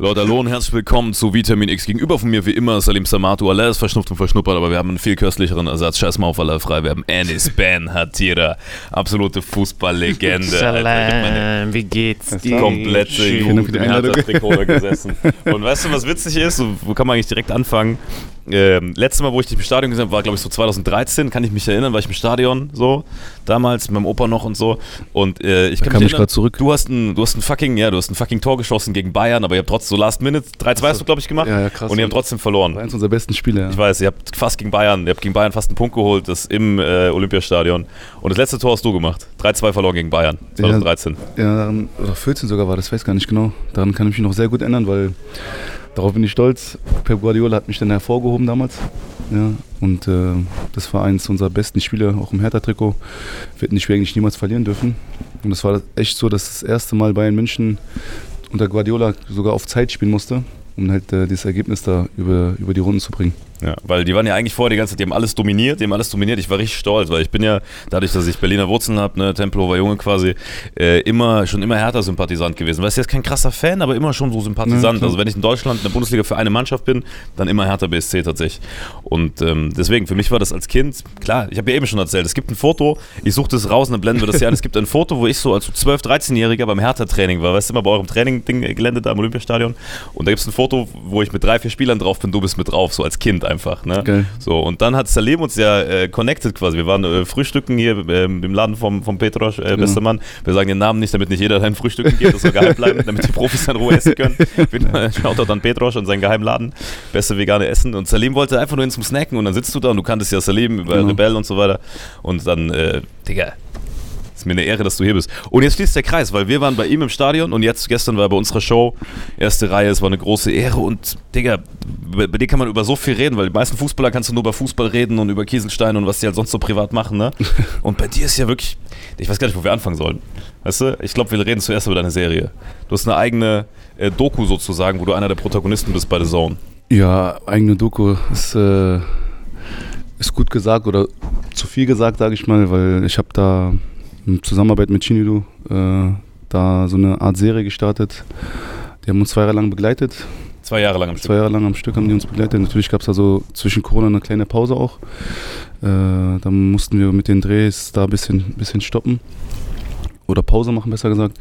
Leute, hallo und herzlich willkommen zu Vitamin X. Gegenüber von mir wie immer Salim Samatu. Allah ist verschnupft und verschnuppert, aber wir haben einen viel köstlicheren Ersatz. Scheiß mal auf Allah frei. Wir haben Anis Ben Hatira. Absolute Fußballlegende. Salam, wie geht's die dir? komplette Schön. Jugend im gesessen. Und weißt du, was witzig ist? So, Wo kann man eigentlich direkt anfangen? Ähm, letztes Mal, wo ich dich im Stadion gesehen habe, war, glaube ich, so 2013. Kann ich mich erinnern, war ich im Stadion so. Damals mit meinem Opa noch und so. Und äh, ich Da kann mich erinnern, grad zurück. Du hast ein, du hast ein fucking, ja, du hast ein fucking Tor geschossen gegen Bayern, aber ihr habt trotzdem so Last Minute 3-2 hast du, glaube ich, gemacht. Ja, ja, krass. Und ihr habt trotzdem verloren. eins unserer besten Spiele. Ja. Ich weiß, ihr habt fast gegen Bayern, ihr habt gegen Bayern fast einen Punkt geholt, das im äh, Olympiastadion. Und das letzte Tor hast du gemacht. 3-2 verloren gegen Bayern, 2013. Ja, daran, oder 14 sogar war das, weiß gar nicht genau. Daran kann ich mich noch sehr gut erinnern, weil darauf bin ich stolz. Pep Guardiola hat mich dann hervorgehoben damals. Ja, und äh, das war eins unserer besten Spiele, auch im Hertha-Trikot. Wir hätten die Spiel eigentlich niemals verlieren dürfen. Und das war echt so, dass das erste Mal Bayern München unter Guardiola sogar auf Zeit spielen musste, um halt äh, dieses Ergebnis da über, über die Runden zu bringen. Ja, weil die waren ja eigentlich vorher die ganze Zeit, die haben alles dominiert, die haben alles dominiert. Ich war richtig stolz, weil ich bin ja, dadurch, dass ich Berliner Wurzeln habe, ne, Tempelhofer Junge quasi, äh, immer, schon immer Hertha-Sympathisant gewesen. Weißt du, jetzt kein krasser Fan, aber immer schon so Sympathisant. Ja, also wenn ich in Deutschland in der Bundesliga für eine Mannschaft bin, dann immer Hertha BSC tatsächlich. Und ähm, deswegen, für mich war das als Kind, klar, ich habe ja eben schon erzählt, es gibt ein Foto, ich suche das raus und dann blenden wir das hier an. Es gibt ein Foto, wo ich so als so 12-, 13-Jähriger beim Hertha-Training war, weißt du, immer bei eurem Training-Gelände da am Olympiastadion. Und da gibt es ein Foto, wo ich mit drei, vier Spielern drauf bin, du bist mit drauf, so als Kind einfach. Ne? Geil. So, und dann hat Salim uns ja äh, connected quasi. Wir waren äh, frühstücken hier ähm, im Laden vom, vom Petros, äh, bester Mann. Wir sagen den Namen nicht, damit nicht jeder dahin frühstücken geht, das soll geheim bleiben, damit die Profis in Ruhe essen können. Schaut an Petros und seinen geheimen Laden. Beste vegane Essen. Und Salim wollte einfach nur hin zum Snacken und dann sitzt du da und du kanntest ja Salim über Genau. Rebell und so weiter. Und dann, äh, Digga, ist mir eine Ehre, dass du hier bist. Und jetzt schließt der Kreis, weil wir waren bei ihm im Stadion und jetzt gestern war er bei unserer Show, erste Reihe, es war eine große Ehre und Digga, bei, dir kann man über so viel reden, weil die meisten Fußballer kannst du nur über Fußball reden und über Kieselstein und was die halt sonst so privat machen, ne? Und bei dir ist ja wirklich, ich weiß gar nicht, wo wir anfangen sollen. Weißt du, ich glaube, wir reden zuerst über deine Serie. Du hast eine eigene äh, Doku sozusagen, wo du einer der Protagonisten bist bei The Zone. Ja, eigene Doku ist, äh, ist gut gesagt oder zu viel gesagt, sage ich mal, weil ich habe da in Zusammenarbeit mit Chinidu äh, da so eine Art Serie gestartet. Die haben uns zwei Jahre lang begleitet. Zwei Jahre lang am Stück. Zwei Jahre lang am Stück haben die uns begleitet. Natürlich gab es also zwischen Corona eine kleine Pause auch. Äh, dann mussten wir mit den Drehs da ein bisschen, bisschen stoppen. Oder Pause machen, besser gesagt.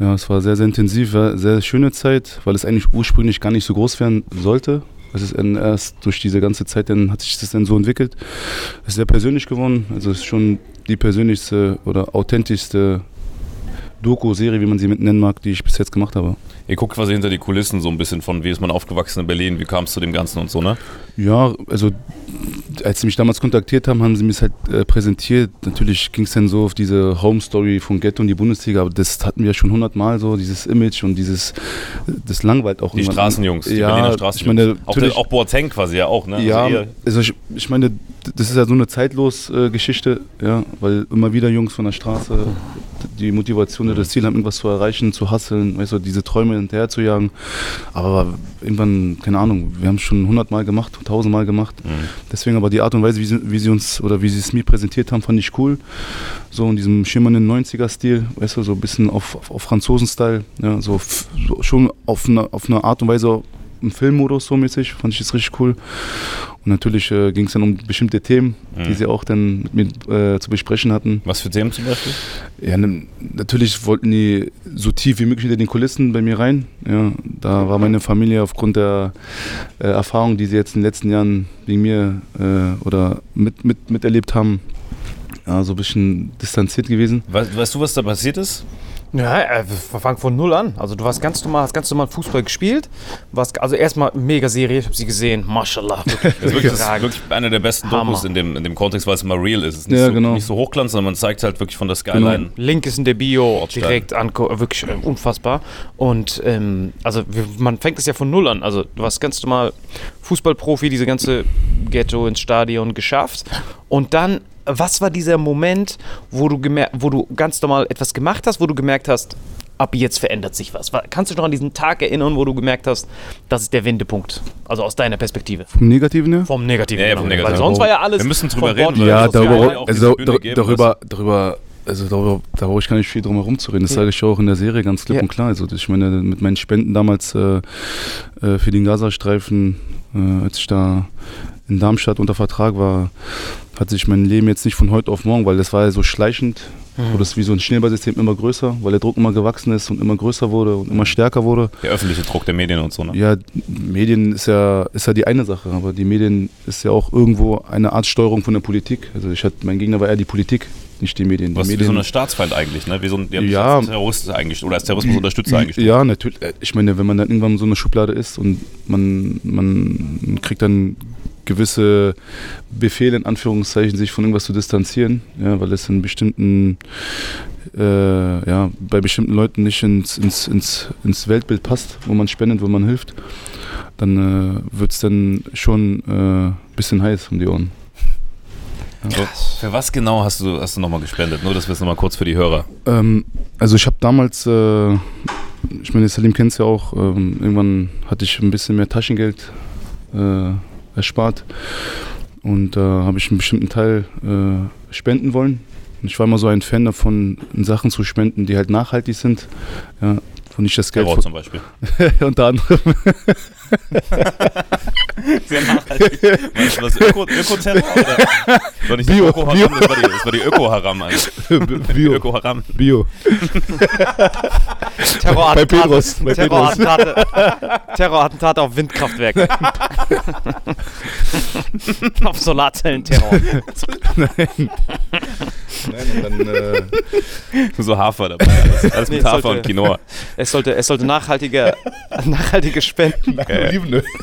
Ja, es war sehr, sehr intensiv, war sehr schöne Zeit, weil es eigentlich ursprünglich gar nicht so groß werden sollte. Es ist erst durch diese ganze Zeit, dann hat sich das dann so entwickelt. Es ist sehr persönlich geworden. Also es ist schon die persönlichste oder authentischste Doku-Serie, wie man sie nennen mag, die ich bis jetzt gemacht habe. Ihr guckt quasi hinter die Kulissen so ein bisschen von, wie ist man aufgewachsen in Berlin, wie kam es zu dem Ganzen und so, ne? Ja, also als sie mich damals kontaktiert haben, haben sie mir es halt äh, präsentiert. Natürlich ging es dann so auf diese Home Story von Ghetto und die Bundesliga, aber das hatten wir ja schon hundertmal so, dieses Image und dieses, das langweilt auch Die irgendwann. Straßenjungs, die ja, Berliner Ich Straßenjungs. meine, auch, der, auch Boateng quasi ja auch, ne? ja, Also also ich, ich meine, das ist ja so eine zeitlos äh, Geschichte, ja, weil immer wieder Jungs von der Straße die Motivation oder das Ziel haben, irgendwas zu erreichen, zu hasseln, weißt du, diese Träume hinterher zu jagen. Aber irgendwann, keine Ahnung, wir haben es schon hundertmal gemacht, tausendmal gemacht. Mhm. Deswegen aber die Art und Weise, wie sie, wie sie uns oder wie sie es mir präsentiert haben, fand ich cool. So in diesem schimmernden 90er-Stil, weißt du, so ein bisschen auf, auf, auf Franzosen-Style, ja, so, so schon auf eine, auf eine Art und Weise im Filmmodus so mäßig, fand ich das richtig cool. Und natürlich äh, ging es dann um bestimmte Themen, die Mhm. sie auch dann mit mir äh, zu besprechen hatten. was für Themen zum Beispiel? Ja, ne, natürlich wollten die so tief wie möglich hinter den Kulissen bei mir rein. Ja, da war meine Familie aufgrund der äh, Erfahrung, die sie jetzt in den letzten Jahren wegen mir äh, oder mit, mit, miterlebt haben, ja, so ein bisschen distanziert gewesen. Weißt, weißt du, was da passiert ist? Ja, äh, wir fangen von null an. Also du warst ganz normal, hast ganz normal Fußball gespielt. Warst, also erstmal mega Serie, ich habe sie gesehen. Mashallah. Wirklich, Das ist wirklich, das ist überragend. wirklich einer der besten Hammer. Dokus in dem, in dem Kontext, weil es immer real ist. Es ist nicht, Ja, so, genau. nicht so hochglanz, sondern man zeigt halt wirklich von der Skyline. Link ist in der Bio Ortsteil. direkt angucken, wirklich äh, unfassbar. Und ähm, also wir, man fängt es ja von null an. Also du warst ganz normal Fußballprofi, diese ganze Ghetto ins Stadion geschafft. Und dann, was war dieser Moment, wo du, wo du ganz normal etwas gemacht hast, wo du gemerkt hast, ab jetzt verändert sich was? Kannst du dich noch an diesen Tag erinnern, wo du gemerkt hast, das ist der Wendepunkt? Also aus deiner Perspektive. Vom Negativen her? Vom Negativen. Ja, ja, vom genau. Negativen. Weil sonst war ja alles. Wir müssen drüber reden, Bord- Ja, darüber, auch also dar- geben, darüber, darüber, also darüber, da brauche ich gar nicht viel drum herum zu reden. Das Ja. sage ich auch in der Serie ganz klipp Ja. und klar. Also ich meine, mit meinen Spenden damals äh, äh, für den Gazastreifen, äh, als ich da in Darmstadt unter Vertrag war, hat sich mein Leben jetzt nicht von heute auf morgen, weil das war ja so schleichend, Mhm. wurde es wie so ein Schneeballsystem immer größer, weil der Druck immer gewachsen ist und immer größer wurde und immer stärker wurde. Der öffentliche Druck der Medien und so, ne? Ja, Medien ist ja, ist ja die eine Sache, aber die Medien ist ja auch irgendwo eine Art Steuerung von der Politik. Also ich hatte, mein Gegner war eher die Politik, nicht die Medien. Die Was wie Medien so ein Staatsfeind eigentlich, ne? Wie so ein Ja. als Terrorist eingestellt oder als Terrorismusunterstützer eingestellt. Ja, natürlich. Äh, Ich meine, wenn man dann irgendwann so eine Schublade ist und man, man kriegt dann gewisse Befehle, in Anführungszeichen, sich von irgendwas zu distanzieren, ja, weil es in bestimmten, äh, ja, bei bestimmten Leuten nicht ins, ins, ins, ins Weltbild passt, wo man spendet, wo man hilft, dann äh, wird es dann schon ein äh, bisschen heiß um die Ohren. So, für was genau hast du, hast du nochmal gespendet? Nur, dass wir es nochmal kurz für die Hörer. Ähm, also ich habe damals, äh, ich meine, Salim kennt es ja auch, ähm, irgendwann hatte ich ein bisschen mehr Taschengeld äh, erspart und da habe ich einen bestimmten Teil äh, spenden wollen. Und ich war immer so ein Fan davon, Sachen zu spenden, die halt nachhaltig sind. Ja, wo nicht das Geld Terror zum Beispiel. unter anderem. Sehr nachhaltig. Meinst du das Öko, Öko-Terror? Oder? Das war nicht Bio, Öko-Haram, Bio. das war die, das war die Öko-Haram. Also. Bio, Öko-Haram. Bio. Terrorattentate, Bei Pedros, bei. Terrorattentate, Terrorattentate auf Windkraftwerke. auf Solarzellenterror. Nein, und dann, äh, So Hafer dabei. Alles, alles Nee, mit Hafer sollte- und Quinoa. Es sollte, es sollte nachhaltige, nachhaltige Spenden, Olivenöl.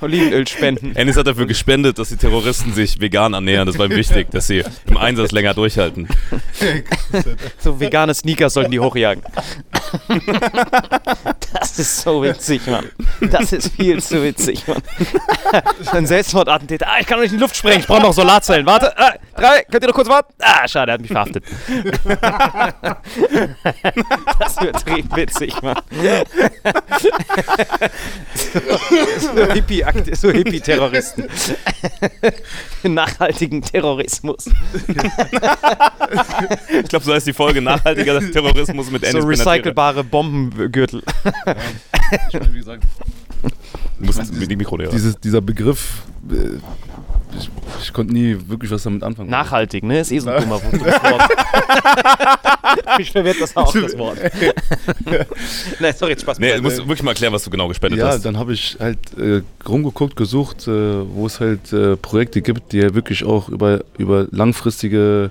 Olivenöl spenden. Ennis hat dafür gespendet, dass die Terroristen sich vegan ernähren. Das war ihm wichtig, dass sie im Einsatz länger durchhalten. So vegane Sneakers sollten die hochjagen. Das ist so witzig, Mann. Das ist viel zu witzig, Mann. Ein Selbstmordattentäter. Ah, ich kann doch nicht in die Luft sprengen. Ich brauche noch Solarzellen. Warte. Ah, drei. Könnt ihr noch kurz warten? Ah, schade, er hat mich verhaftet. Das ist übertrieben witzig, Mann. So Hippie-Akte, so Hippie-Terroristen. Nachhaltigen Terrorismus. Ich glaube, so heißt die Folge Nachhaltiger Terrorismus mit So Ennis Benatia. recycelbare Bombengürtel. Wie gesagt, Du musst mit dem Mikro näher. dieses, dieser Begriff, äh, ich, ich konnte nie wirklich was damit anfangen. Nachhaltig, ne? Ist eh so ein dummer Wort. Mich verwirrt das auch, das Wort. Nein, sorry, jetzt Spaß. Nee, du musst wirklich mal erklären, was du genau gespendet Ja, hast. dann habe ich halt äh, rumgeguckt, gesucht, äh, wo es halt äh, Projekte gibt, die ja wirklich auch über, über langfristige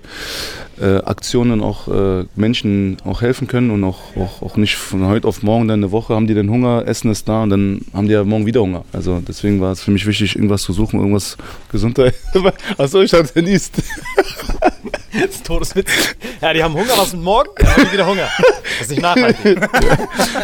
äh, Aktionen auch äh, Menschen auch helfen können und auch, auch, auch nicht von heute auf morgen dann eine Woche haben die dann Hunger, Essen ist da und dann haben die ja morgen wieder Hunger. Also deswegen war es für mich wichtig, irgendwas zu suchen, irgendwas Gesundheit. Achso, ich hatte liest. Das ist todeswitzig. Ja, die haben Hunger, was mit morgen? Dann haben die wieder Hunger. Das ist nicht nachhaltig.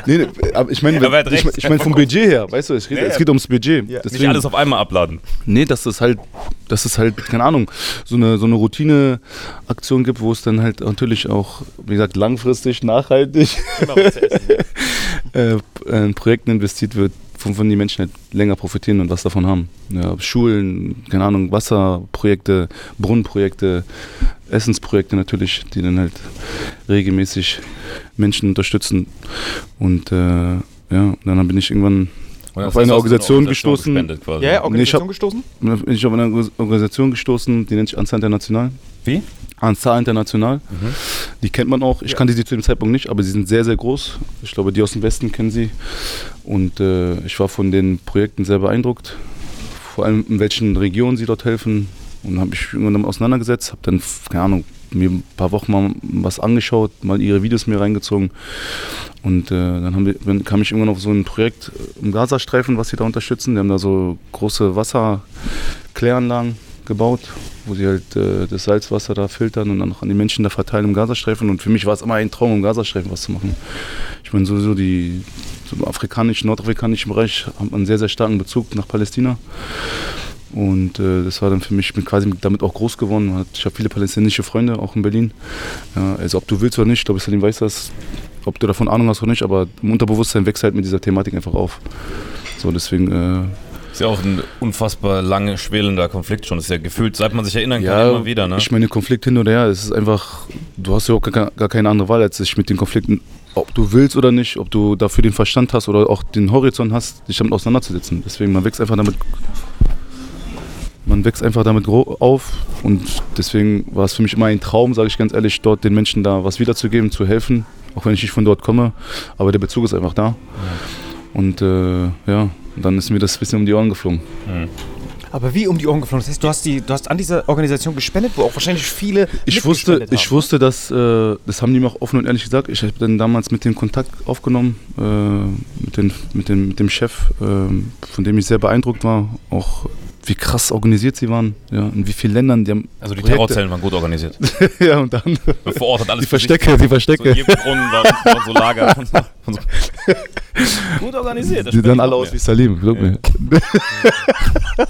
Nee, nee, aber ich meine, hat ich, ich mein vom Budget her, weißt du, es geht, Ja, ja. es geht ums Budget. Nicht Deswegen, alles auf einmal abladen. Nee, dass es halt, dass es halt, keine Ahnung, so eine, so eine Routine-Aktion gibt, wo es dann halt natürlich auch, wie gesagt, langfristig, nachhaltig äh, in Projekten investiert wird, wovon die Menschen halt länger profitieren und was davon haben. Ja, Schulen, keine Ahnung, Wasserprojekte, Brunnenprojekte, Essensprojekte natürlich, die dann halt regelmäßig Menschen unterstützen. Und äh, ja, dann bin ich irgendwann auf eine Organisation gestoßen. gespendet quasi. Ja, ja, Nee, ich Organisation hab- gestoßen? bin ich auf eine Organ- Organisation gestoßen, die nennt sich ANSA International. Wie? ANSA International. Die kennt man auch. Ich kannte sie zu dem Zeitpunkt nicht, aber sie sind sehr, sehr groß. Ich glaube, die aus dem Westen kennen sie. Und äh, ich war von den Projekten sehr beeindruckt. Vor allem in welchen Regionen sie dort helfen. Und habe mich irgendwann damit auseinandergesetzt. Habe dann, keine Ahnung, mir ein paar Wochen mal was angeschaut, mal ihre Videos mir reingezogen. Und äh, dann, wir, dann kam ich irgendwann auf so ein Projekt im Gazastreifen, was sie da unterstützen. Die haben da so große Wasserkläranlagen gebaut, wo sie halt äh, das Salzwasser da filtern und dann noch an die Menschen da verteilen im Gazastreifen. Und für mich war es immer ein Traum, im Gazastreifen was zu machen. Ich meine, sowieso die im afrikanischen, nordafrikanischen Bereich hat man einen sehr, sehr starken Bezug nach Palästina. Und äh, das war dann für mich, ich bin quasi damit auch groß geworden. Ich habe viele palästinensische Freunde, auch in Berlin. Ja, also ob du willst oder nicht, ich glaube, weiß das, ob du davon Ahnung hast oder nicht, aber im Unterbewusstsein wächst halt mit dieser Thematik einfach auf. So, deswegen, äh, Ist ja auch ein unfassbar lange schwelender Konflikt schon. Ist ja gefühlt, seit man sich erinnern kann, ja, immer wieder, ne? ich meine, Konflikt hin oder her, es ist einfach, du hast ja auch gar, gar keine andere Wahl, als sich mit den Konflikten, ob du willst oder nicht, ob du dafür den Verstand hast oder auch den Horizont hast, dich damit auseinanderzusetzen. Deswegen, man wächst einfach damit, man wächst einfach damit auf und deswegen war es für mich immer ein Traum, sage ich ganz ehrlich, dort den Menschen da was wiederzugeben, zu helfen, auch wenn ich nicht von dort komme, aber der Bezug ist einfach da. Und äh, ja, dann ist mir das ein bisschen um die Ohren geflogen. Aber wie um die Ohren geflogen? Das heißt, du hast, die, du hast an dieser Organisation gespendet, wo auch wahrscheinlich viele Ich wusste, ich wusste, dass, äh, das haben die mir auch offen und ehrlich gesagt, ich habe dann damals mit dem Kontakt aufgenommen, äh, mit, den, mit, dem, mit dem Chef, äh, von dem ich sehr beeindruckt war, auch wie krass organisiert sie waren, ja, in wie vielen Ländern, die haben also die Projekte- Terrorzellen waren gut organisiert. ja, und dann Vor Ort hat alles die sich Verstecke, die So Verstecke. in jedem Brunnen war, war so Lager. Und so, und so. Gut organisiert. das Die sahen alle aus mir. wie Salim, glaub mir.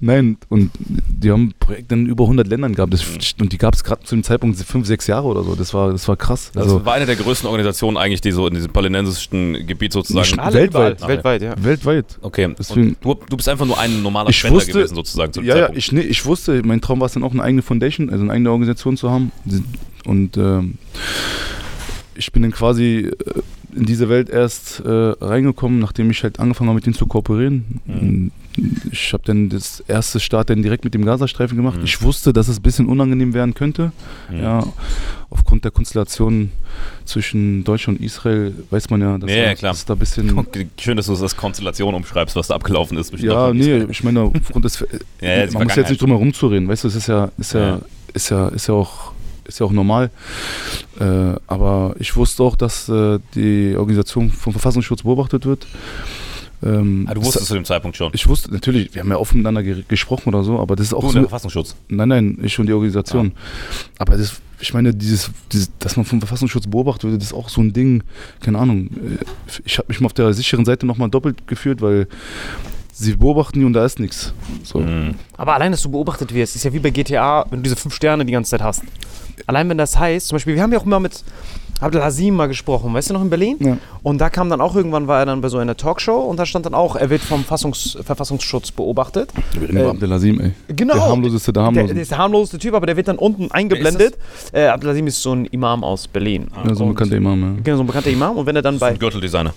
Nein, und die haben Projekte in über 100 Ländern gehabt. Das, und die gab es gerade zu dem Zeitpunkt fünf, sechs Jahre oder so. Das war, das war krass. Das Also war eine der größten Organisationen eigentlich, die so in diesem palästinensischen Gebiet sozusagen. Alle weltweit. weltweit, ja. weltweit. Okay, Deswegen- du, du bist einfach nur ein normaler Ich Spender wusste- gewesen sozusagen zu dem Ja, ja, ich, nee, ich wusste, mein Traum war es dann auch eine eigene Foundation, also eine eigene Organisation zu haben. Und ähm, ich bin dann quasi äh, in diese Welt erst äh, reingekommen, nachdem ich halt angefangen habe, mit denen zu kooperieren. Mhm. Ich habe dann das erste Start dann direkt mit dem Gazastreifen gemacht. Mhm. Ich wusste, dass es ein bisschen unangenehm werden könnte. Mhm. Ja, aufgrund der Konstellation zwischen Deutschland und Israel weiß man ja, dass, Ja, ja, dass da ein bisschen. Schön, dass du das als Konstellation umschreibst, was da abgelaufen ist. Ja, nee, ich meine, aufgrund des. Ja, man muss jetzt nicht drum herum zu reden, weißt du, es ist ja, ist ja, Ja. ist ja, ist ja auch. Ist ja auch normal. Äh, aber ich wusste auch, dass äh, die Organisation vom Verfassungsschutz beobachtet wird. Ähm, Ah, du das- wusstest zu dem Zeitpunkt schon. Ich wusste, natürlich, wir haben ja offen miteinander ge gesprochen oder so, aber das ist auch Du und so. der Verfassungsschutz. Nein, nein, ich und die Organisation. Aber das, ich meine, dieses, dieses, dass man vom Verfassungsschutz beobachtet wird, das ist auch so ein Ding, keine Ahnung. äh, Ich habe mich mal auf der sicheren Seite nochmal doppelt gefühlt, weil sie beobachten die und da ist nichts. So. Mhm. Aber allein, dass du beobachtet wirst, ist ja wie bei GTA, wenn du diese fünf Sterne die ganze Zeit hast. Allein wenn das heißt, zum Beispiel, wir haben ja auch immer mit Abdelhazim mal gesprochen, weißt du noch in Berlin? Ja. Und da kam dann auch irgendwann, war er dann bei so einer Talkshow und da stand dann auch, er wird vom Fassungs Verfassungsschutz beobachtet. Wir reden über Äh, Abdelazim, ey. Genau. Der harmloseste der Der, harmlosen. der ist der harmloseste Typ, aber der wird dann unten eingeblendet. Äh, Abdelazim ist so ein Imam aus Berlin. ja, so ein Und- bekannter Imam, Genau, so ein bekannter Imam. Und wenn er dann bei Ein Gürteldesigner.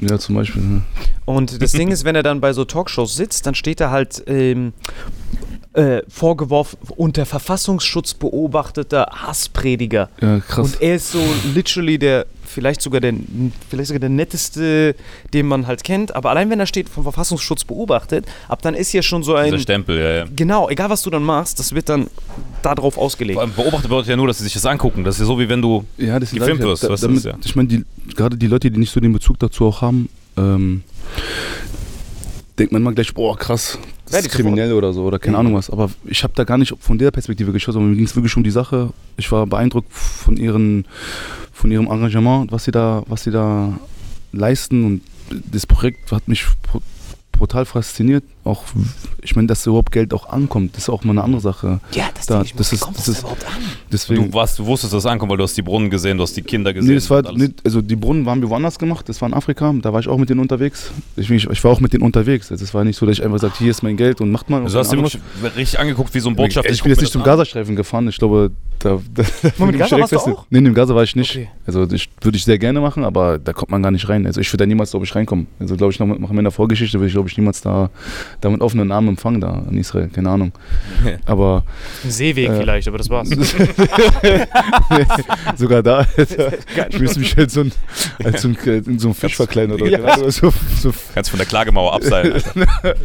ja. Ja, zum Beispiel. Ja. Und das Ding ist, wenn er dann bei so Talkshows sitzt, dann steht er halt ähm, äh, vorgeworfen unter Verfassungsschutz beobachteter Hassprediger. Ja, krass. Und er ist so literally der, vielleicht sogar der, vielleicht sogar der netteste, den man halt kennt. Aber allein wenn er steht vom Verfassungsschutz beobachtet, ab dann ist ja schon so Dieser ein. Stempel, ja, ja. Genau, egal was du dann machst, das wird dann darauf ausgelegt. Vor allem beobachtet bedeutet ja nur, dass sie sich das angucken. Das ist ja so, wie wenn du. Ja, das gefilmt wirst, da, damit, ist Ich meine, die, gerade die Leute, die nicht so den Bezug dazu auch haben, ähm, denkt man immer gleich, boah, krass, das Ja, ist kriminell oder so oder keine Mhm. Ahnung was. Aber ich habe da gar nicht von der Perspektive geschaut, sondern mir ging es wirklich um die Sache. Ich war beeindruckt von, ihren, von ihrem Engagement, was sie da, was sie da leisten und das Projekt hat mich br- brutal fasziniert. Auch, ich meine, dass überhaupt Geld auch ankommt, das ist auch mal eine andere Sache. ja, das, Da- ich das ist- kommt das das, ist- überhaupt an? Deswegen, Du, warst, du wusstest, dass es ankommt, weil du hast die Brunnen gesehen, du hast die Kinder gesehen. Nee, das war, nee, also die Brunnen waren wir woanders gemacht, das war in Afrika, da war ich auch mit denen unterwegs. Ich, ich, ich war auch mit denen unterwegs. Also es war nicht so, dass ich einfach sagte, hier ist mein Geld und macht mal. Also hast du keine dir richtig angeguckt, wie so ein. Botschafter. ich bin jetzt nicht zum Gazastreifen gefahren, ich glaube, da, da Moment, ich Gaza direkt warst du auch? Nee, in dem Gaza war ich nicht. Okay. Also das würde ich sehr gerne machen, aber da kommt man gar nicht rein. Also ich würde da niemals, glaube ich, reinkommen. Also glaube ich, nach nach meiner Vorgeschichte würde ich, glaube ich, niemals da, da mit offenen Armen empfangen da in Israel, keine Ahnung. Aber Ein Seeweg Äh, vielleicht, aber das war's. sogar da, ich müsste mich als so ein, als so ein, in so ein Fisch verkleiden oder Ja. oder so, so Kannst von der Klagemauer abseilen. Alter.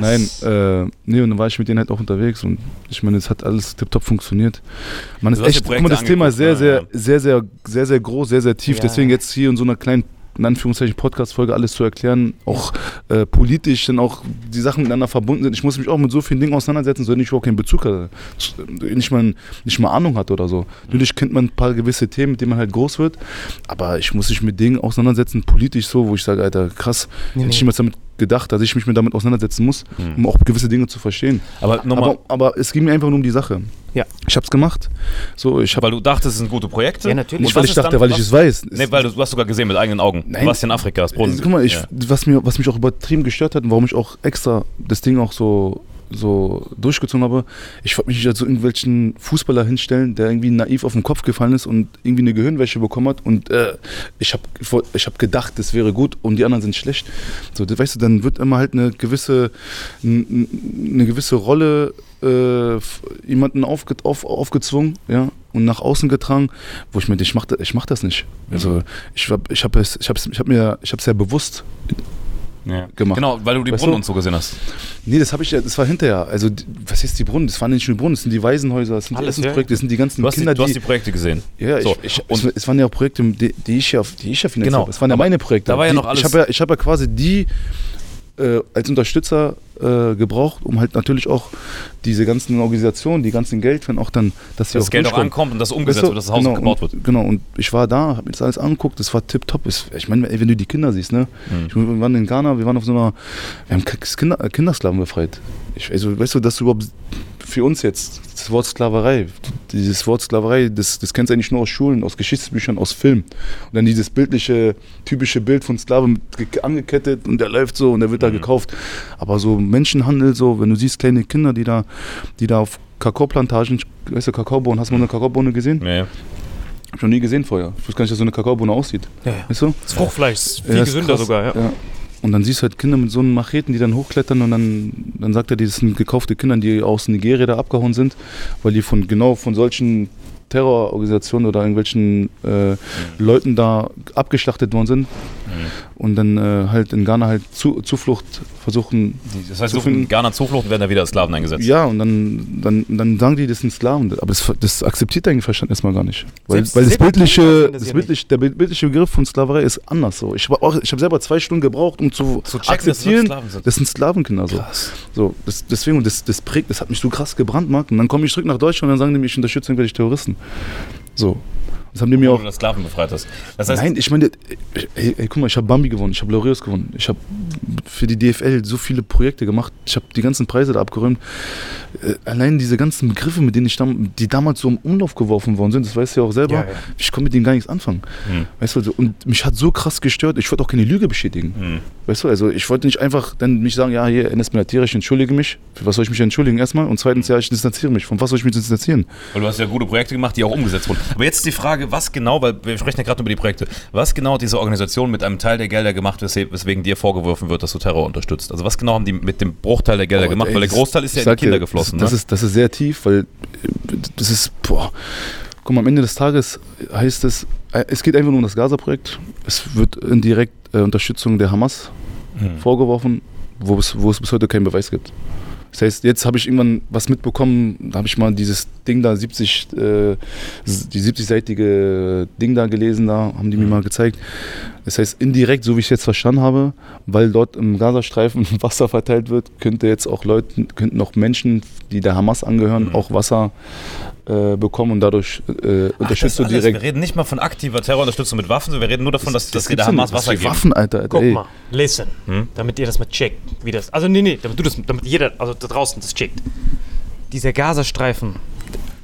Nein, äh, nee, und dann war ich mit denen halt auch unterwegs und ich meine, es hat alles tipptopp funktioniert. Man ist Du hast echt, guck mal, das Thema ist sehr, sehr, sehr, sehr, sehr, sehr groß, sehr, sehr tief. Ja. Deswegen jetzt hier in so einer kleinen, in Anführungszeichen, Podcast-Folge alles zu erklären, auch äh, politisch dann auch die Sachen miteinander verbunden sind. Ich muss mich auch mit so vielen Dingen auseinandersetzen, so wenn ich überhaupt keinen Bezug hatte, nicht mal, nicht mal Ahnung hatte oder so. Natürlich kennt man ein paar gewisse Themen, mit denen man halt groß wird, aber ich muss mich mit Dingen auseinandersetzen, politisch so, wo ich sage, Alter, krass, Nee, hätte ich niemals damit gedacht, dass ich mich mit damit auseinandersetzen muss, Hm. um auch gewisse Dinge zu verstehen. Aber nochmal, Aber, aber es ging mir einfach nur um die Sache. Ja. Ich hab's gemacht. So, ich hab, weil du dachtest, es sind gute Projekte. Ja, natürlich. Und nicht, weil ich dachte, dann- weil ich was- es weiß. Nee, weil du, du hast sogar gesehen mit eigenen Augen. Nein. Du warst in Afrika. Guck mal, ich, Ja. was, mir, was mich auch übertrieben gestört hat und warum ich auch extra das Ding auch so, so durchgezogen habe, ich wollte mich nicht als irgendwelchen Fußballer hinstellen, der irgendwie naiv auf den Kopf gefallen ist und irgendwie eine Gehirnwäsche bekommen hat und äh, ich habe ich hab gedacht, das wäre gut und die anderen sind schlecht. So, das- weißt du, dann wird immer halt eine gewisse, eine gewisse Rolle äh, jemanden aufge, auf, aufgezwungen, ja, und nach außen getragen, wo ich mir, ich mach, da- ich mach das nicht. Also ich, hab- ich habe es, ich hab's, ich hab mir, ich habe ja bewusst Ja. gemacht. Genau, weil du die Weißt Brunnen du? und so gesehen hast. Nee, das habe ich ja, das war hinterher. Also, die- was ist die Brunnen? Das waren nicht nur Brunnen, das sind die Waisenhäuser, das sind Alles, die. Essensprojekte, das sind die ganzen Du hast, die, Kinder, du hast die. die Projekte gesehen. ja, So, ich, ich, und- es, es waren ja auch Projekte, die, die ich ja, die ich ja finanziert Genau, habe. Es waren ja aber meine Projekte. da war ja die, noch alles- Ich habe ja, ich hab ja quasi die äh, als Unterstützer äh, gebraucht, um halt natürlich auch diese ganzen Organisationen, die ganzen Geld, wenn auch dann, dass das Geld auch ankommt und das umgesetzt Weißt du, wird, dass das Haus genau, gebaut wird. und, Genau, und ich war da, habe mir das alles angeguckt, das war tipptopp. Ich meine, wenn du die Kinder siehst, ne? Mhm. Ich, wir waren in Ghana, wir waren auf so einer, wir haben Kinder, äh, Kindersklaven befreit. Ich, also, weißt du, dass du überhaupt für uns jetzt das Wort Sklaverei, dieses Wort Sklaverei, das, das kennst du eigentlich nur aus Schulen, aus Geschichtsbüchern, aus Filmen. Und dann dieses bildliche, typische Bild von Sklaven angekettet und der läuft so und der wird da Mhm. gekauft. Aber so Menschenhandel, so, wenn du siehst kleine Kinder, die da, die da auf Kakaoplantagen, weißt du, Kakaobohnen, hast du mal eine Kakaobohne gesehen? Ja. Hab ich noch nie gesehen vorher. Ich wusste gar nicht, dass so eine Kakaobohne aussieht. Ja, ja. Weißt du? Das Fruchtfleisch ist viel Ja, ist gesünder krass. sogar, ja. Ja. Und dann siehst du halt Kinder mit so einen Macheten, die dann hochklettern und dann, dann sagt er, das sind gekaufte Kinder, die aus Nigeria da abgehauen sind, weil die von genau von solchen Terrororganisationen oder irgendwelchen äh, Leuten da abgeschlachtet worden sind und dann äh, halt in Ghana halt zu, Zuflucht versuchen. Das heißt, zu finden. Ghana Zuflucht und werden da wieder als Sklaven eingesetzt. Ja, und dann, dann, dann sagen die, das sind Sklaven. Aber das, das akzeptiert dein Verstand erstmal gar nicht. Weil, Selbst- weil das selbst bildliche, das bildliche, der bildliche Begriff von Sklaverei ist anders so. Ich habe auch, ich habe selber zwei Stunden gebraucht, um zu, Zu checken, dass akzeptieren, Sklaven sind. das sind Sklavenkinder. So. so das, deswegen, das, das prägt, das hat mich so krass gebrandmarkt. Und dann komme ich zurück nach Deutschland und dann sagen die mir, ich unterstütze irgendwelche Terroristen. So. Das haben die mir auch. du das Sklaven befreit hast. Das heißt, Nein, ich meine, ey, ey, guck mal, ich habe Bambi gewonnen, ich habe Laureus gewonnen, ich habe für die DFL so viele Projekte gemacht, ich habe die ganzen Preise da abgeräumt. Äh, allein diese ganzen Begriffe, mit denen ich dam die damals so im Umlauf geworfen worden sind, das weißt du ja auch selber, Ja, ja. ich konnte mit denen gar nichts anfangen. Hm. Weißt du, also, und mich hat so krass gestört, ich wollte auch keine Lüge bestätigen. Hm. Weißt du, also ich wollte nicht einfach dann mich sagen, ja, hier, Enes Melatir, ich entschuldige mich. Für was soll ich mich entschuldigen erstmal? Und zweitens, ja, ich distanziere mich. Von was soll ich mich distanzieren? Weil du hast ja gute Projekte gemacht, die auch umgesetzt wurden. Aber jetzt ist die Frage, was genau, weil wir sprechen ja gerade über die Projekte, was genau hat diese Organisation mit einem Teil der Gelder gemacht, weswe- weswegen dir vorgeworfen wird, dass du Terror unterstützt? Also was genau haben die mit dem Bruchteil der Gelder Aber, gemacht? ey, weil der Großteil ist ja in die Kinder dir, geflossen. Das, das, ne? ist, das ist sehr tief, weil äh, das ist, boah. Guck mal, am Ende des Tages heißt es, äh, es geht einfach nur um das Gaza-Projekt. Es wird indirekt äh, Unterstützung der Hamas Hm. vorgeworfen, wo es, wo es bis heute keinen Beweis gibt. Das heißt, jetzt habe ich irgendwann was mitbekommen, da habe ich mal dieses Ding da, 70, äh, die 70-seitige Ding da gelesen, da haben die mir mal gezeigt. Das heißt, indirekt, so wie ich es jetzt verstanden habe, weil dort im Gazastreifen Wasser verteilt wird, könnte jetzt auch Leuten, könnten auch Menschen, die der Hamas angehören, auch Wasser äh, bekommen und dadurch äh, Ach, das unterstützt du direkt. Wir reden nicht mal von aktiver Terrorunterstützung mit Waffen, sondern wir reden nur davon, dass, dass die gibt's der ja Hamas Wasser für geben. Waffen, Alter, Alter Guck ey. mal, listen, Hm? damit ihr das mal checkt, wie das. Also nee, nee, damit du das, damit jeder, also da draußen das checkt. Dieser Gazastreifen,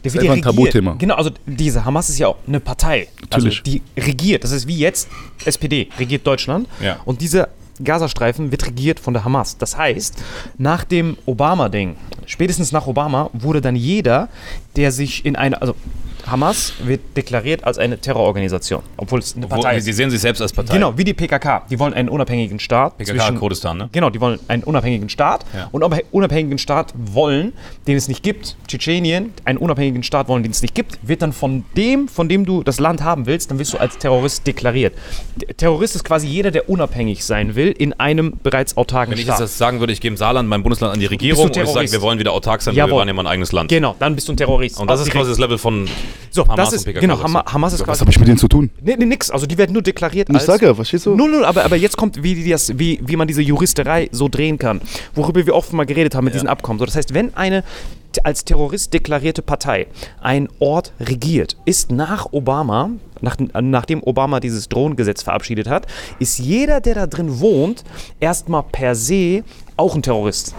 der Ist wird ja einfach ein. Tabuthema. Genau, also diese Hamas ist ja auch eine Partei. Natürlich. Also die regiert, das ist wie jetzt SPD regiert Deutschland. Ja. Und dieser Gazastreifen wird regiert von der Hamas. Das heißt, nach dem Obama-Ding, spätestens nach Obama, wurde dann jeder, der sich in eine, also Hamas wird deklariert als eine Terrororganisation, obwohl es eine Wo, Partei ist. sie sehen sich selbst als Partei. Genau, wie die PKK. Die wollen einen unabhängigen Staat. PKK Kurdistan, ne? Genau, die wollen einen unabhängigen Staat. Ja. Und einen unabhängigen Staat wollen, den es nicht gibt, Tschetschenien, einen unabhängigen Staat wollen, den es nicht gibt, wird dann von dem, von dem du das Land haben willst, dann wirst du als Terrorist deklariert. Terrorist ist quasi jeder, der unabhängig sein will in einem bereits autarken Wenn ich Staat. jetzt das sagen würde, ich gebe Saarland, mein Bundesland, an die Regierung und ich sage, wir wollen wieder autark sein, weil wir Jawohl. waren ja mal ein eigenes Land. genau, dann bist du ein Terrorist. Und das ist quasi das Level von so, Hamas das und ist, PKK. genau. Hama, Hamas ist Was quasi habe ich mit denen zu tun? Nee, nee, nix. Also die werden nur deklariert Ich als. sag ja, verstehst du? Null, null, aber, aber jetzt kommt, wie, das, wie, wie man diese Juristerei so drehen kann, worüber wir oft mal geredet haben mit diesen Abkommen. So, das heißt, wenn eine als Terrorist deklarierte Partei einen Ort regiert, ist nach Obama, nach, nachdem Obama dieses Drohnengesetz verabschiedet hat, ist jeder, der da drin wohnt, erstmal per se auch ein Terrorist.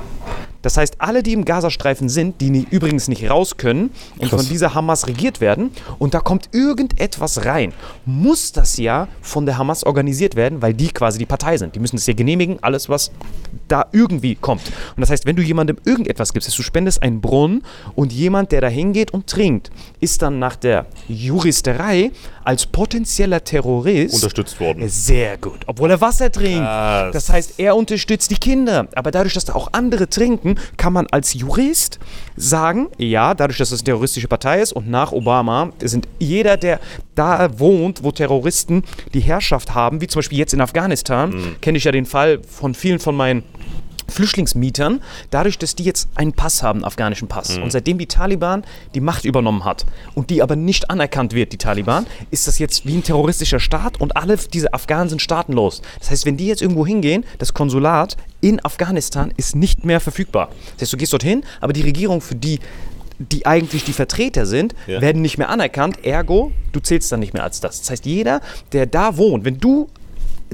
Das heißt, alle, die im Gazastreifen sind, die nie, übrigens nicht raus können und Krass. von dieser Hamas regiert werden, und da kommt irgendetwas rein, muss das ja von der Hamas organisiert werden, weil die quasi die Partei sind. Die müssen es ja genehmigen, alles, was da irgendwie kommt. Und das heißt, wenn du jemandem irgendetwas gibst, du spendest einen Brunnen und jemand, der da hingeht und trinkt, ist dann nach der Juristerei als potenzieller Terrorist Unterstützt worden. sehr gut, obwohl er Wasser trinkt. Krass. Das heißt, er unterstützt die Kinder. Aber dadurch, dass da auch andere trinken, kann man als Jurist sagen, ja, dadurch, dass es eine terroristische Partei ist und nach Obama sind jeder, der da wohnt, wo Terroristen die Herrschaft haben, wie zum Beispiel jetzt in Afghanistan, kenne ich ja den Fall von vielen von meinen Flüchtlingsmietern, dadurch, dass die jetzt einen Pass haben, einen afghanischen Pass. Und seitdem die Taliban die Macht übernommen hat und die aber nicht anerkannt wird, die Taliban, ist das jetzt wie ein terroristischer Staat und alle diese Afghanen sind staatenlos. Das heißt, wenn die jetzt irgendwo hingehen, das Konsulat in Afghanistan ist nicht mehr verfügbar. Das heißt, du gehst dorthin, aber die Regierung, für die die eigentlich die Vertreter sind, Ja. werden nicht mehr anerkannt, ergo, du zählst dann nicht mehr als das. Das heißt, jeder, der da wohnt, wenn du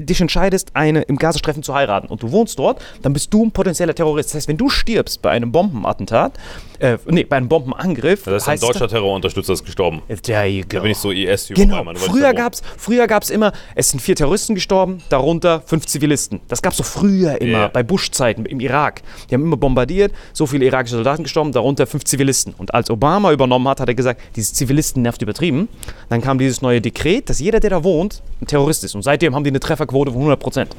dich entscheidest, eine im Gazastreifen zu heiraten und du wohnst dort, dann bist du ein potenzieller Terrorist. Das heißt, wenn du stirbst bei einem Bombenattentat, äh, nee, bei einem Bombenangriff, Da ist ein heißt deutscher Terrorunterstützer ist gestorben. es- There you go. Da bin ich so IS Genau, früher gab es früher gab's immer, es sind vier Terroristen gestorben, darunter fünf Zivilisten. Das gab es so früher immer, Ja. bei Bush-Zeiten im Irak. Die haben immer bombardiert, so viele irakische Soldaten gestorben, darunter fünf Zivilisten. Und als Obama übernommen hat, hat er gesagt, diese Zivilisten nervt übertrieben. Dann kam dieses neue Dekret, dass jeder, der da wohnt, ein Terrorist ist. Und seitdem haben die eine Trefferquote von 100 Prozent.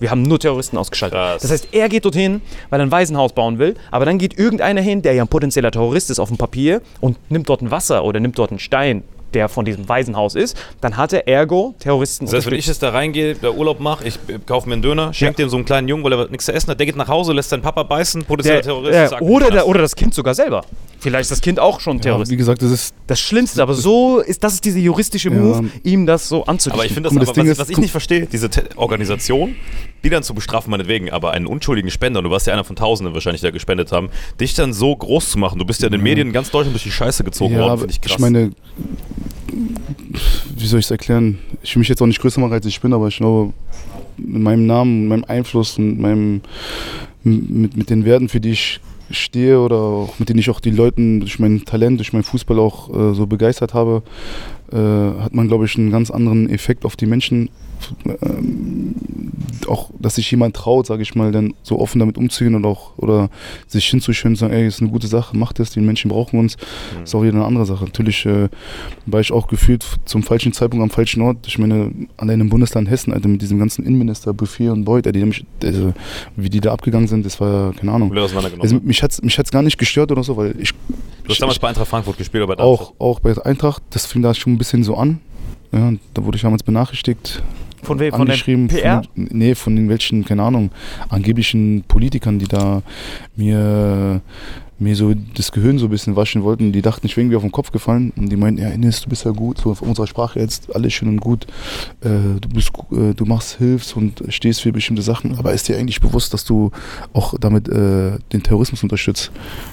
Wir haben nur Terroristen ausgeschaltet. Krass. Das heißt, er geht dorthin, weil er ein Waisenhaus bauen will, aber dann geht irgendeiner hin, der ja ein potenzieller Terrorist ist auf dem Papier und nimmt dort ein Wasser oder nimmt dort einen Stein, der von diesem Waisenhaus ist, dann hat er ergo Terroristen Das heißt, wenn ich jetzt da reingehe, da Urlaub mache, ich äh, kaufe mir einen Döner, schenke dem so einen kleinen Jungen, weil er nichts zu essen hat, der geht nach Hause, lässt seinen Papa beißen, potenzieller der, Terrorist. äh, zack, oder, der, oder das Kind sogar selber. Vielleicht ist das Kind auch schon Ja, Terrorist. wie gesagt, das ist. das Schlimmste, aber so ist das ist diese juristische Ja. Move, ihm das so anzudichten. Aber ich finde das, das aber, Ding was, ist- was ich nicht verstehe, diese Te Organisation, die dann zu bestrafen, meinetwegen, aber einen unschuldigen Spender, und du warst ja einer von Tausenden wahrscheinlich, der gespendet haben, dich dann so groß zu machen. Du bist ja in den Medien in ganz Deutschland durch die Scheiße gezogen Ja, worden, finde ich krass. ich meine, wie soll ich es erklären? Ich will mich jetzt auch nicht größer machen, als ich bin, aber ich glaube, mit meinem Namen, meinem Einfluss und meinem, mit, mit den Werten, für die ich stehe oder auch mit denen ich auch die Leuten durch mein Talent, durch meinen Fußball auch äh, so begeistert habe, äh, hat man, glaube ich, einen ganz anderen Effekt auf die Menschen. Ähm, auch, dass sich jemand traut, sage ich mal, dann so offen damit umzugehen und auch oder sich und sagen, ey, ist eine gute Sache, macht das, die Menschen brauchen uns, ist auch wieder eine andere Sache. Natürlich äh, war ich auch gefühlt zum falschen Zeitpunkt am falschen Ort. Ich meine, allein im Bundesland Hessen, Alter, mit diesem ganzen Innenminister, Buffet und Beuth, die mich, also, wie die da abgegangen sind, das war, keine Ahnung. Also, ne? mich hat es mich hat's gar nicht gestört oder so, weil ich, du hast damals bei Eintracht Frankfurt gespielt, aber auch, auch bei Eintracht, das fing da schon ein bisschen so an. Ja, da wurde ich damals benachrichtigt, von wem? Von den. PR? Von, nee, von den welchen, keine Ahnung, angeblichen Politikern, die da mir, mir so das Gehirn so ein bisschen waschen wollten. Die dachten, ich wäre irgendwie auf den Kopf gefallen. Und die meinten, ja, Ines, du bist ja gut, so auf unserer Sprache jetzt alles schön und gut. Äh, du, bist, äh, du machst, hilfst und stehst für bestimmte Sachen. Aber ist dir eigentlich bewusst, dass du auch damit äh, den Terrorismus unterstützt?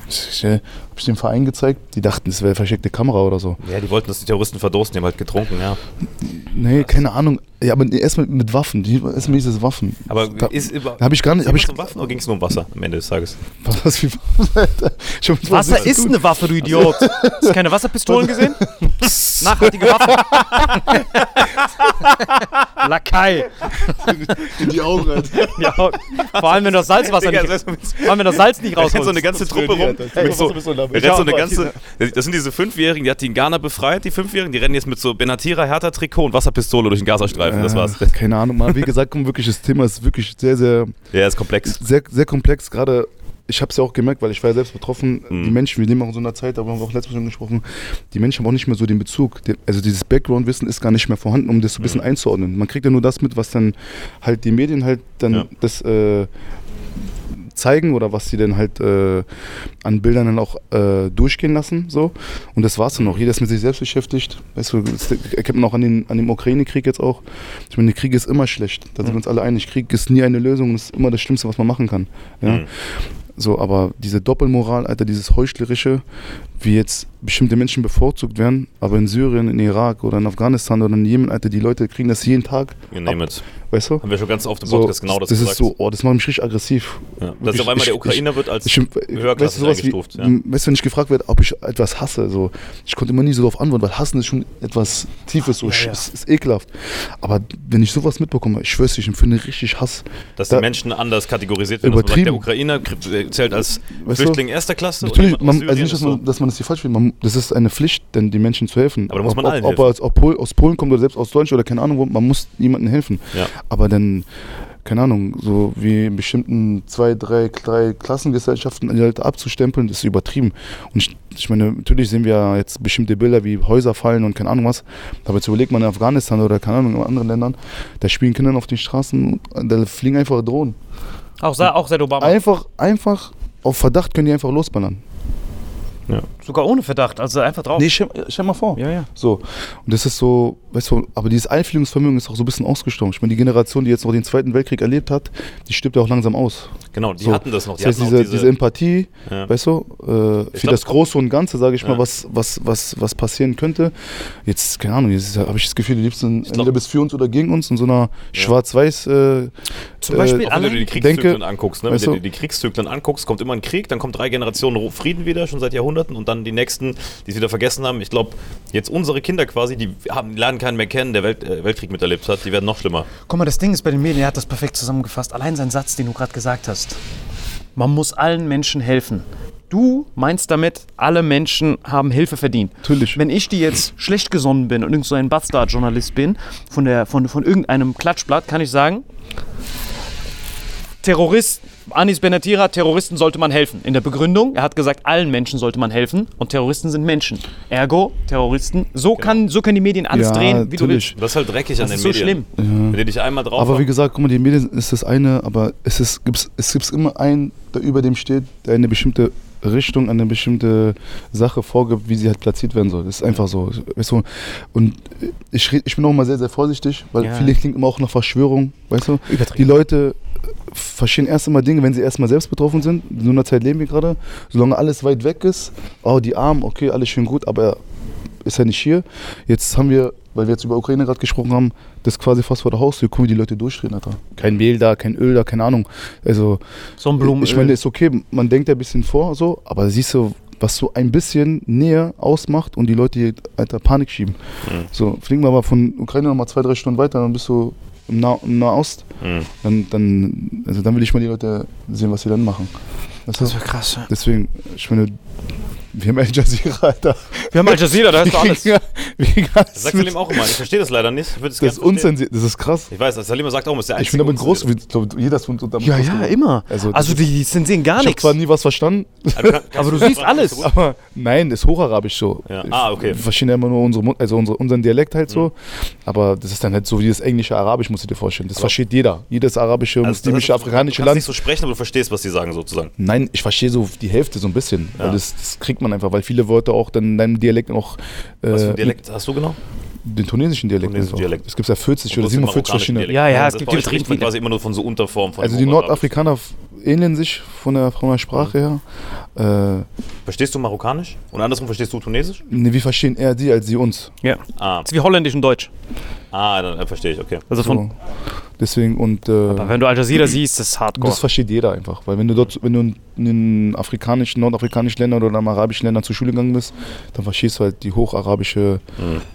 Ich, äh, hab ich dem Verein gezeigt. Die dachten, es wäre versteckte Kamera oder so. Ja, die wollten, dass die Terroristen verdursten, die haben halt getrunken, ja. Nee, keine Ahnung. Ja, aber erstmal mit Waffen. Erstmal dieses Waffen. Aber da, ist über. da habe ich gar nicht. Hab ich, um Waffen oder ging es nur um Wasser am Ende des Tages? was für Waffen, Alter? Wasser ist eine Waffe, du Idiot. Hast du keine Wasserpistolen gesehen? Nachhaltige Waffe. Lakai. in die Augen, Alter. Ja, vor allem, wenn du das Salzwasser Digga, nicht, vor allem, wenn du das Salz nicht Da rennt rausholst. so eine ganze Truppe rum. Ey, Mit so, da? da so eine ganze, das sind diese Fünfjährigen, die hat die in Ghana befreit, die Fünfjährigen, die rennen jetzt mit so Benatira, Hertha-Trikot und Wasserpistole durch den Gazastreifen. Das war's. Äh, keine Ahnung, mal. Wie gesagt, komm, wirklich, das Thema ist wirklich sehr, sehr, Ja, ist komplex. sehr, sehr komplex. Gerade, ich habe es ja auch gemerkt, weil ich war ja selbst betroffen. Mhm. Die Menschen, wir leben auch in so einer Zeit, darüber haben wir auch letztes Mal schon gesprochen, die Menschen haben auch nicht mehr so den Bezug. Also dieses Background-Wissen ist gar nicht mehr vorhanden, um das so ein bisschen einzuordnen. Man kriegt ja nur das mit, was dann halt die Medien halt dann Ja. das äh, zeigen oder was sie dann halt äh, an Bildern dann auch äh, durchgehen lassen. So. Und das war's dann auch. Jeder ist mit sich selbst beschäftigt. Weißt du, das erkennt man auch an, den, an dem Ukraine-Krieg jetzt auch. Ich meine, der Krieg ist immer schlecht. Da sind wir uns alle einig. Krieg ist nie eine Lösung und ist immer das Schlimmste, was man machen kann. Ja? Mhm. So, aber diese Doppelmoral, Alter, dieses Heuchlerische, wie jetzt bestimmte Menschen bevorzugt werden, aber in Syrien, in Irak oder in Afghanistan oder in Jemen, Alter, die Leute kriegen das jeden Tag, You name it. weißt du? Haben wir schon ganz oft im So, Podcast genau das, das gesagt. ist so, oh, das macht mich richtig aggressiv. Ja. Dass auf einmal der ich- Ukrainer wird als Ich, weißt du, sowas wie, eingestuft. Ja. weißt du, wenn ich gefragt werde, ob ich etwas hasse, so, ich konnte immer nie so darauf antworten, weil hassen ist schon etwas Tiefes, so, Ja, ja. Es ist ekelhaft. Aber wenn ich sowas mitbekomme, ich schwör's ich empfinde richtig Hass. Dass die Da- Menschen anders kategorisiert werden. Man sagt, der Übertrieben. Ukrainer zählt als Weißt du, Flüchtling erster Klasse. Natürlich, man, also nicht, dass ist so- man, dass man das hier falsch. Man, das ist eine Pflicht, denn den Menschen zu helfen. Aber da muss man ob, allen ob, ob er aus, ob Pol, aus Polen kommt oder selbst aus Deutschland oder keine Ahnung wo, man muss jemandem helfen. Ja. Aber dann, keine Ahnung, so wie in bestimmten zwei, drei, drei Klassengesellschaften die Leute abzustempeln, das ist übertrieben. Und ich, ich meine, natürlich sehen wir ja jetzt bestimmte Bilder wie Häuser fallen und keine Ahnung was. Aber jetzt überlegt man in Afghanistan oder keine Ahnung, in anderen Ländern, da spielen Kinder auf den Straßen, da fliegen einfach Drohnen. Auch, auch seit Obama. Einfach, einfach auf Verdacht können die einfach losballern. Sogar ohne Verdacht, also einfach drauf. Nee, stell, stell mal vor. Ja, ja. So. Und das ist so, weißt du, aber dieses Einfühlungsvermögen ist auch so ein bisschen ausgestorben. Ich meine, die Generation, die jetzt noch den Zweiten Weltkrieg erlebt hat, die stirbt ja auch langsam aus. Genau, die So. hatten das noch. Die Das heißt, diese, auch diese, Empathie, Ja. weißt du, äh, für glaub, das Große und Ganze, sage ich Ja. mal, was, was, was, was passieren könnte. Jetzt, keine Ahnung, jetzt habe ich das Gefühl, die liebsten glaub- entweder bis für uns oder gegen uns in so einer schwarz-weiß. Äh, Zum Beispiel äh, Auch wenn du dir die Kriegszyklen denke- anguckst, ne? wenn du- du dir die Kriegszyklen anguckst, kommt immer ein Krieg, dann kommt drei Generationen Frieden wieder, schon seit Jahrhunderten, und dann die nächsten, die es wieder vergessen haben. Ich glaube, jetzt unsere Kinder quasi, die haben, die lernen keinen mehr kennen, der Welt, äh, Weltkrieg miterlebt hat, die werden noch schlimmer. Guck mal, das Ding ist bei den Medien, er hat das perfekt zusammengefasst. Allein sein Satz, den du gerade gesagt hast. Man muss allen Menschen helfen. du meinst damit, alle Menschen haben Hilfe verdient. Natürlich. Wenn ich die jetzt schlecht gesonnen bin und irgend so ein Bastard-Journalist bin, von, der, von, von irgendeinem Klatschblatt, kann ich sagen, Terrorist, Anis Benatira, Terroristen sollte man helfen. In der Begründung, er hat gesagt, allen Menschen sollte man helfen und Terroristen sind Menschen. Ergo, Terroristen. So, kann, so können die Medien alles Ja, drehen, wie du natürlich. willst. Das ist halt dreckig Das an den ist so Medien. schlimm. Wenn die dich einmal drauf Aber wie gesagt, guck mal, die Medien ist das eine, aber es, ist, gibt's, es gibt immer einen, der über dem steht, der eine bestimmte Richtung, eine bestimmte Sache vorgibt, wie sie halt platziert werden soll. Das ist einfach so. Weißt du? Und ich, ich bin auch immer sehr, sehr vorsichtig, weil Ja. viele klingen immer auch nach Verschwörung, weißt du? Die Leute verstehen erst einmal Dinge, wenn sie erstmal selbst betroffen sind. In so einer Zeit leben wir gerade. Solange alles weit weg ist, oh, die Armen, okay, alles schön gut, aber ist ja nicht hier. Jetzt haben wir, weil wir jetzt über Ukraine gerade gesprochen haben, das quasi fast vor der Haustür. Guck, wie die Leute durchdrehen, Alter. Kein Mehl da, kein Öl da, keine Ahnung. Also, Sonnenblumenöl. ich meine, ist okay, man denkt ja ein bisschen vor, so, aber siehst du, was so ein bisschen Nähe ausmacht und die Leute hier, Alter, Panik schieben. Mhm. So, fliegen wir aber von Ukraine nochmal zwei, drei Stunden weiter, dann bist du im, nah im Nahost. Mhm. Dann, dann, also dann will ich mal die Leute sehen, was sie dann machen. Du? Das wäre krass. ja. Deswegen, ich meine, wir haben Al Jazeera, Alter. Wir haben Al Jazeera, da hast du alles. Wir kriegen das sagt. Salim auch immer. Ich verstehe das leider nicht. Ich Das gerne ist unzensiert, das ist krass. Ich weiß, Salim sagt auch immer, es ist der Ich bin damit groß, ich glaube, jeder ist unter Ja, ja, immer. Also, Also, das die zensieren gar Ich habe nichts. zwar nie was verstanden, Aber, kann- Aber du das siehst alles. so aber nein, ist Hocharabisch so. Ja. Ah, okay. Wir verstehen ja immer nur unsere, also unsere, unseren Dialekt halt so. Aber das ist dann halt so wie das englische Arabisch, musst du dir vorstellen. Das versteht jeder. Jedes arabische, Also, muslimische, das heißt, afrikanische du kannst Land. nicht so sprechen, aber du verstehst, was die sagen, sozusagen. Nein, ich verstehe so die Hälfte so ein bisschen. Ja. Weil das, das kriegt man einfach, weil viele Wörter auch dann in deinem Dialekt auch. Äh, Was für ein Dialekt hast du genau? Den tunesischen Dialekt. Tunesischen. Dialekt. Es gibt ja 40 oder Und du hast den 47 marokkanischen verschiedene. Dialekt. Ja, ja, es gibt viele. quasi immer nur von so Unterformen von Also die. Nordafrikaner ähneln sich von der, von der Sprache her. Äh, Verstehst du Marokkanisch? Und andersrum verstehst du Tunesisch? ne, wir verstehen eher die als sie uns. Ja. Ah, Das ist wie Holländisch und Deutsch. ah dann äh, verstehe ich, okay. Also von, So. Deswegen und äh, Aber wenn du Al Jazeera siehst, das ist hardcore. das versteht jeder einfach. Weil wenn du dort, wenn du in den afrikanischen, nordafrikanischen Ländern oder in arabischen Ländern zur Schule gegangen bist, dann verstehst du halt die hocharabische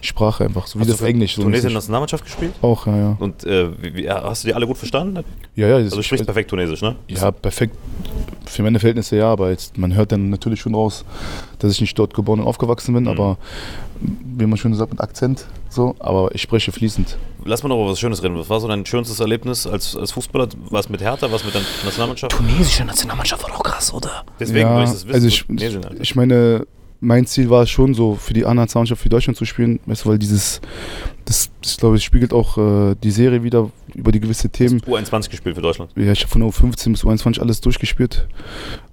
Sprache einfach. So wie Hast du das Englisch. So Tunesien. Nationalmannschaft gespielt? auch, ja, ja. Und äh, wie, hast du die alle gut verstanden? Ja, ja, Also du sprichst perfekt Tunesisch, ne? Ja, perfekt. Für meine Verhältnisse ja, aber jetzt, man hört dann natürlich schon raus, dass ich nicht dort geboren und aufgewachsen bin, Mhm. aber wie man schon sagt, mit Akzent so, aber ich spreche fließend. Lass mal noch über was Schönes reden. Was war so dein schönstes Erlebnis als, als Fußballer? Was mit Hertha, was mit der Nationalmannschaft? Tunesische Nationalmannschaft war doch krass, oder? Deswegen ja, wollte ich das wissen. also ich, Tunesien, Alter. ich meine, mein Ziel war schon so, für die A-Nationalmannschaft für Deutschland zu spielen, weißt du, weil dieses, das, das glaube ich, spiegelt auch äh, die Serie wieder über die gewisse Themen. U21 gespielt für Deutschland. Ja, ich habe von U15 bis U21 alles durchgespielt.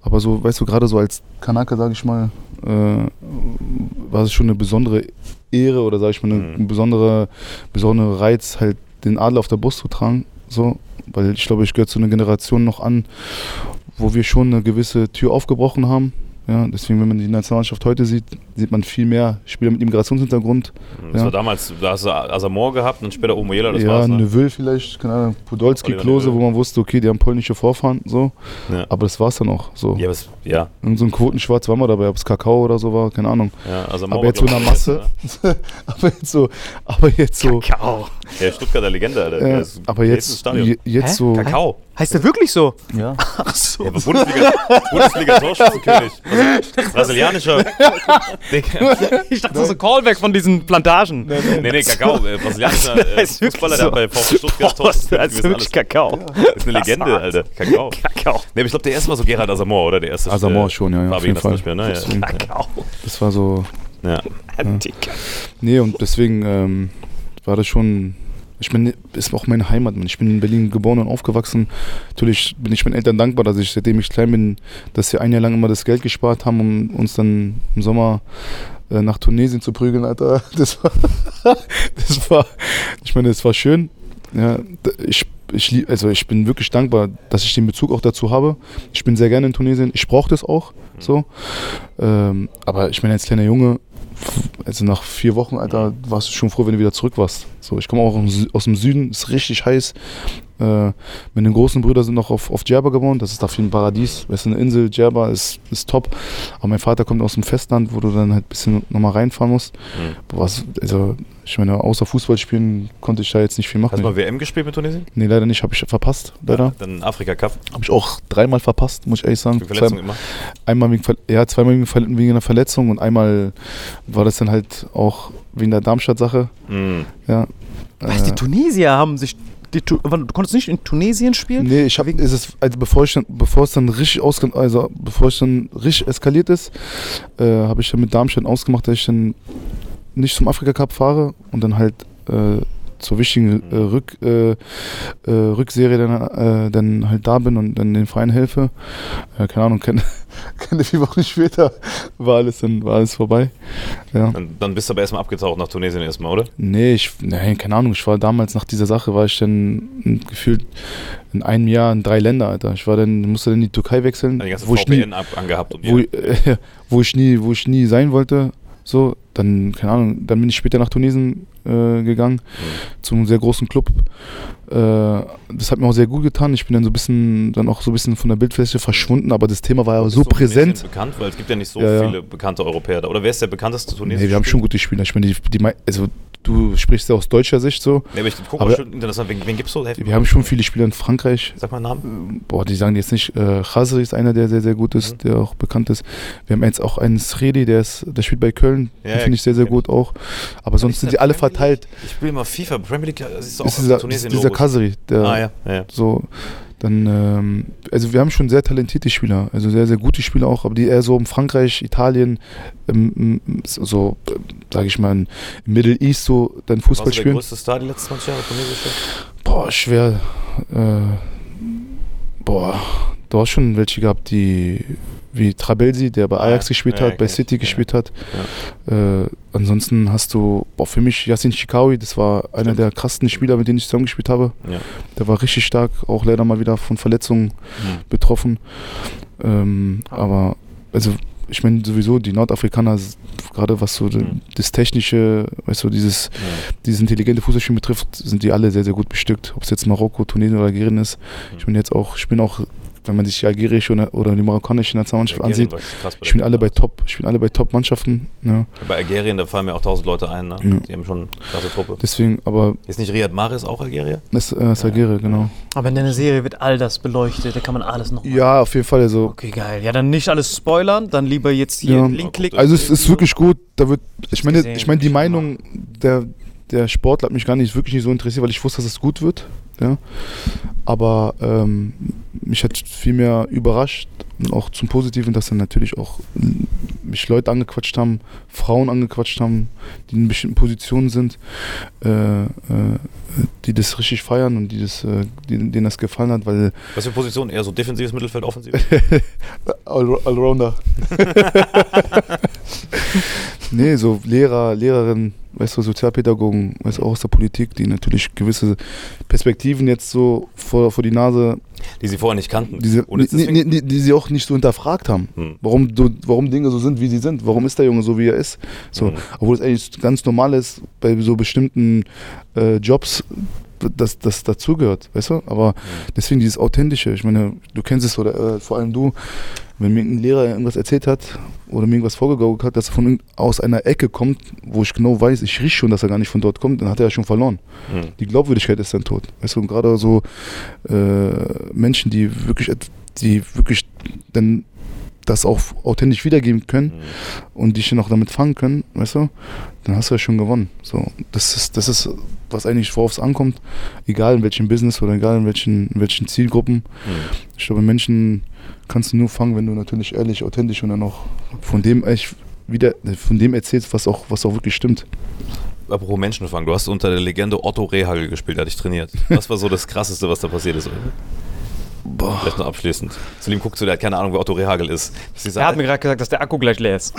Aber so, weißt du, gerade so als Kanake, sage ich mal, äh, war es schon eine besondere Ehre oder sage ich mal, eine, Mhm. besondere, besondere Reiz, halt den Adler auf der Brust zu tragen. So, weil ich glaube, ich gehöre zu einer Generation noch an, wo wir schon eine gewisse Tür aufgebrochen haben. Ja, deswegen, wenn man die Nationalmannschaft heute sieht, sieht man viel mehr Spieler mit Immigrationshintergrund. Das Ja. war damals, da hast du Asamoah gehabt und später Omoyela, das ja, war's, ne? Neville vielleicht, keine Ahnung, Podolski, Oliver Klose, Neville. wo man wusste, okay, die haben polnische Vorfahren, so. Ja. Aber das war's dann auch. So. Ja, aber es, ja, Irgend so ein Quotenschwarz war mal dabei, ob es Kakao oder so war, keine Ahnung. ja, Asamoah Aber jetzt so in der Masse. aber jetzt so, aber jetzt so, Kakao. Der Stuttgarter Legende, Alter. Der äh, ist- aber jetzt, jetzt Hä? so, Kakao. Heißt der wirklich so? ja. Ach so. Ja, aber Bundesliga, Bundesliga Torschützenkönig. Brasi- Brasilianischer. Ich dachte, das ist ein Callback von diesen Plantagen. Nee, nee, Kakao. Äh, brasilianischer äh, Fußballer, so. der bei VfB Stuttgart Boah, das ist Torschützenkönig wirklich alles. Kakao. Das ist eine Legende, Alter. Kakao. Kakao. Nee, aber ich glaube, der erste war so Gerhard Asamoah, oder? Der erste. Asamoah äh, schon, ja, ja, auf jeden Fall. Nationalspieler, ne? Deswegen. Kakao. das war so, Ja. ja. Nee, und deswegen ähm, war das schon, ich bin, ist auch meine Heimat, Mann. Ich bin in Berlin geboren und aufgewachsen. Natürlich bin ich meinen Eltern dankbar, dass ich, seitdem ich klein bin, dass sie ein Jahr lang immer das Geld gespart haben, um uns dann im Sommer äh, nach Tunesien zu prügeln, Alter. Das war, das war, ich meine, das war schön. Ja, ich, ich, also ich bin wirklich dankbar, dass ich den Bezug auch dazu habe. Ich bin sehr gerne in Tunesien. Ich brauche das auch. So. Ähm, aber ich meine, als kleiner Junge, also nach vier Wochen, Alter, warst du schon froh, wenn du wieder zurück warst. So, ich komme auch aus dem Süden, ist richtig heiß. Äh, meine großen Brüder sind noch auf, auf Djerba gewohnt, das ist da viel ein Paradies. Das ist eine Insel, Djerba ist, ist top. Aber mein Vater kommt aus dem Festland, wo du dann halt ein bisschen nochmal reinfahren musst. Mhm. Was, also, ich meine, außer Fußball spielen konnte ich da jetzt nicht viel machen. Hast du mal WM gespielt mit Tunesien? Nee, leider nicht, habe ich verpasst, leider. Dann Afrika Cup. Habe ich auch dreimal verpasst, muss ich ehrlich sagen. Für Verletzung Zwei, immer. einmal wegen, ja, zweimal wegen, wegen einer Verletzung und einmal war das dann halt auch wegen der Darmstadt-Sache. Mhm. Ja. Was, die Äh, Tunesier haben sich. Die, du konntest nicht in Tunesien spielen? Nee, ich habe ist also bevor ich bevor es dann richtig ausge also bevor es dann richtig eskaliert ist, äh, habe ich dann mit Darmstadt ausgemacht, dass ich dann nicht zum Afrika Cup fahre und dann halt äh, zur wichtigen äh, Rück, äh, äh, Rückserie dann, äh, dann halt da bin und dann den Verein helfe. Keine Ahnung, keine, keine vier Wochen später war alles dann war alles vorbei. Ja. Dann, dann bist du aber erstmal abgetaucht nach Tunesien erstmal, oder? Nee, ich, nein, keine Ahnung. Ich war damals nach dieser Sache, war ich dann gefühlt in einem Jahr in drei Länder, Alter. Ich war dann, musste dann in die Türkei wechseln, Die ganze wo ich, nie, VPN ab, angehabt und wo, äh, wo ich nie, wo ich nie sein wollte. So, dann, keine Ahnung, dann bin ich später nach Tunesien äh, gegangen, zum sehr großen Club. Äh, das hat mir auch sehr gut getan. Ich bin dann so ein bisschen, dann auch so ein bisschen von der Bildfläche verschwunden, aber das Thema war ja so präsent. bekannt, weil es gibt ja nicht so Ja, ja. viele bekannte Europäer da. Oder wer ist der bekannteste Tunesische Nee, wir haben schon gute Spieler. Ich meine, die, die, also du sprichst ja aus deutscher Sicht so. Nee, aber ich guck Aber- mal schon interessant. Wen, wen gibt's so? Helf mir Wir haben schon viele Spieler in Frankreich. Sag mal einen Namen. boah, die sagen jetzt nicht, äh, Khazri ist einer, der sehr, sehr gut ist, Mhm. der auch bekannt ist. Wir haben jetzt auch einen Sredi, der ist, der spielt bei Köln, Ja, den ja, finde ich sehr, sehr gut auch. Aber sonst sind der sie alle verteilt. Ich spiele mal FIFA. Premier League das ist auch ist dieser, Tunesien. dieser Khazri, der Ah, ja, ja, ja. so, dann, ähm, also wir haben schon sehr talentierte Spieler, also sehr, sehr gute Spieler auch, aber die eher so in Frankreich, Italien, ähm, so, äh, sage ich mal, im Middle East so dann Fußball Warst du der spielen. größte Star die letzten 20 Jahre tunesische? Boah, schwer. Äh, boah, du hast schon welche gehabt, die wie Trabelsi, der bei Ah, Ajax ja. gespielt Ja, hat, bei ich. City Ja. gespielt hat. Äh, ansonsten hast du, boah, für mich Yassin Chikawi, das war einer Stimmt. der krassesten Spieler, mit denen ich zusammengespielt habe. Ja. Der war richtig stark, auch leider mal wieder von Verletzungen Hm. betroffen. Ähm, aber, also, ich meine sowieso, die Nordafrikaner, gerade was so Mhm. das Technische, weißt du, dieses Ja. dieses intelligente Fußballspiel betrifft, sind die alle sehr, sehr gut bestückt. Ob es jetzt Marokko, Tunesien oder Algerien ist. Mhm. Ich bin jetzt auch, ich bin auch, wenn man sich die algerische oder, oder die marokkanische Nationalmannschaft Algerien ansieht, der alle bei. Top, bin alle bei Top-Mannschaften. Ja. Bei Algerien, da fallen mir auch 1000 Leute ein. Ne? Ja. Die haben schon eine klasse Truppe. Deswegen, aber Ist nicht Riyad Mahrez auch Algerier? das äh, ist Algerien, genau. Aber in der Serie wird all das beleuchtet, da kann man alles noch. Ja, auf jeden Fall. Also, Okay, geil. Ja, dann nicht alles spoilern, dann lieber jetzt hier Ja. einen Link klicken. also es ist wirklich gut. Da wird, ich meine, ich meine, die. Meinung der, der Sportler hat mich gar nicht wirklich nicht so interessiert, weil ich wusste, dass es gut wird. Ja. Aber ähm, mich hat viel mehr überrascht und auch zum Positiven, dass dann natürlich auch mich Leute angequatscht haben, Frauen angequatscht haben, die in bestimmten Positionen sind, äh, äh, die das richtig feiern und die das, äh, die, denen das gefallen hat, weil Was für Position? Eher so defensives Mittelfeld, offensiv? All Allrounder. nee, so Lehrer, Lehrerinnen, weißt du, Sozialpädagogen, weißt du, auch aus der Politik, die natürlich gewisse Perspektiven jetzt so vor, vor die Nase, Die sie vorher nicht kannten. die, deswegen- die, die, die sie auch nicht so hinterfragt haben. Hm. Warum, du, warum Dinge so sind, wie sie sind. Warum ist der Junge so, wie er ist. So, Mhm. Obwohl es eigentlich ganz normal ist, bei so bestimmten äh, Jobs, dass das dazugehört, weißt du? Aber deswegen dieses Authentische, ich meine, du kennst es oder äh, vor allem du, wenn mir ein Lehrer irgendwas erzählt hat oder mir irgendwas vorgegaukelt hat, dass er von aus einer Ecke kommt, wo ich genau weiß, ich rieche schon, dass er gar nicht von dort kommt, dann hat er ja schon verloren. Hm. Die Glaubwürdigkeit ist dann tot. Weißt du, und gerade so äh, Menschen, die wirklich, die wirklich dann das auch authentisch wiedergeben können Hm. und dich dann auch damit fangen können, weißt du, dann hast du ja schon gewonnen. So, das ist, das ist, was eigentlich worauf es ankommt, egal in welchem Business oder egal in welchen, in welchen Zielgruppen. Hm. Ich glaube, Menschen kannst du nur fangen, wenn du natürlich ehrlich, authentisch und dann auch von dem echt wieder, von dem erzählst, was auch, was auch wirklich stimmt. Apropos Menschenfang, du hast unter der Legende Otto Rehagel gespielt, der hat dich trainiert. Was war so das Krasseste, was da passiert ist? Boah. Vielleicht noch abschließend. Salim guckt zu, der hat keine Ahnung, wer Otto Rehagel ist. Ist Er hat mir gerade gesagt, dass der Akku gleich leer ist.